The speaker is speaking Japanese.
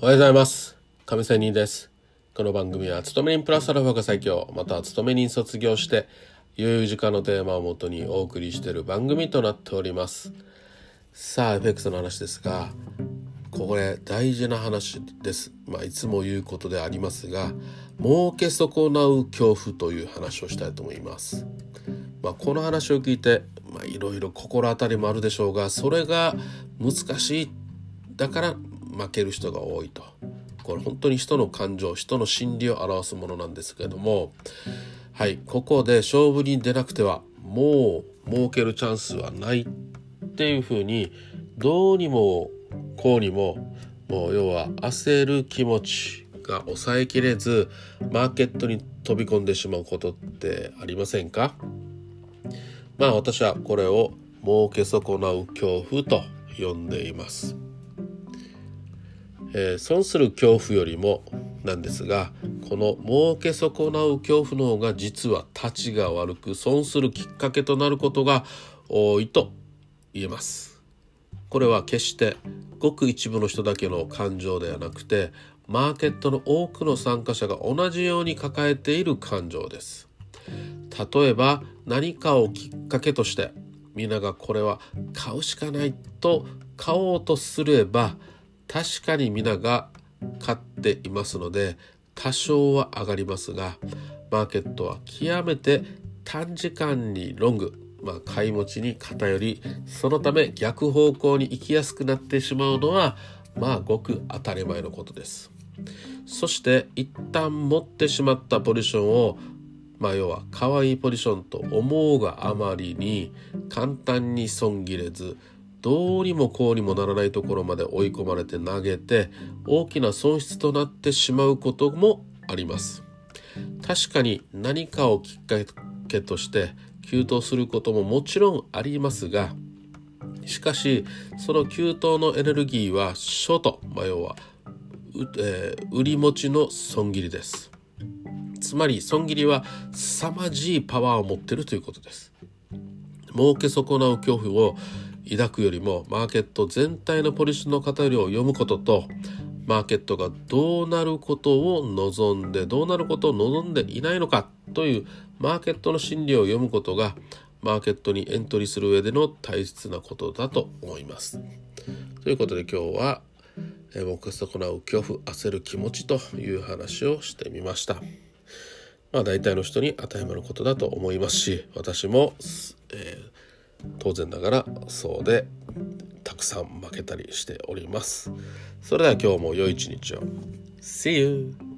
おはようございます。亀仙人です。この番組は勤め人プラスアルファが最強。または勤め人卒業して有時間のテーマをもとにお送りしている番組となっております。さあ FX の話ですがこれ大事な話です。まあいつも言うことでありますが儲け損なう恐怖という話をしたいと思います。まあ、この話を聞いてまあいろいろ心当たりもあるでしょうがそれが難しい。だから負ける人が多いと。これ本当に人の感情人の心理を表すものなんですけども。はいここで勝負に出なくてはもう儲けるチャンスはないっていうふうにどうにもこうにももう要は焦る気持ちが抑えきれずマーケットに飛び込んでしまうことってありませんか？まあ私はこれを儲け損なう恐怖と呼んでいます。えー、損する恐怖よりもなんですがこの儲け損なう恐怖の方が実はたちが悪く損するきっかけとなることが多いと言えます。これは決してごく一部の人だけの感情ではなくてマーケットの多くの参加者が同じように抱えている感情です。例えば何かをきっかけとして皆がこれは買うしかないと買おうとすれば確かに皆が買っていますので多少は上がりますがマーケットは極めて短時間にロング、まあ、買い持ちに偏りそのため逆方向に行きやすくなってしまうのはまあごく当たり前のことです。そして一旦持ってしまったポジションをまあ要は可愛いポジションと思うがあまりに簡単に損切れずどうにもこうにもならないところまで追い込まれて投げて大きな損失となってしまうこともあります。確かに何かをきっかけとして急騰することももちろんありますがしかしその急騰のエネルギーはショート、まあ、要は、えー、売り持ちの損切りです。つまり損切りは凄まじいパワーを持っているということです。儲け損なう恐怖を抱くよりもマーケット全体のポリシーの偏りを読むこととマーケットがどうなることを望んでどうなることを望んでいないのかというマーケットの心理を読むことがマーケットにエントリーする上での大切なことだと思います。ということで今日は目損なう恐怖焦る気持ちという話をしてみました。まあ、大体の人に当てはまることだと思いますし私も、えー、当然ながらそうでたくさん負けたりしております。それでは今日も良い一日を。See you!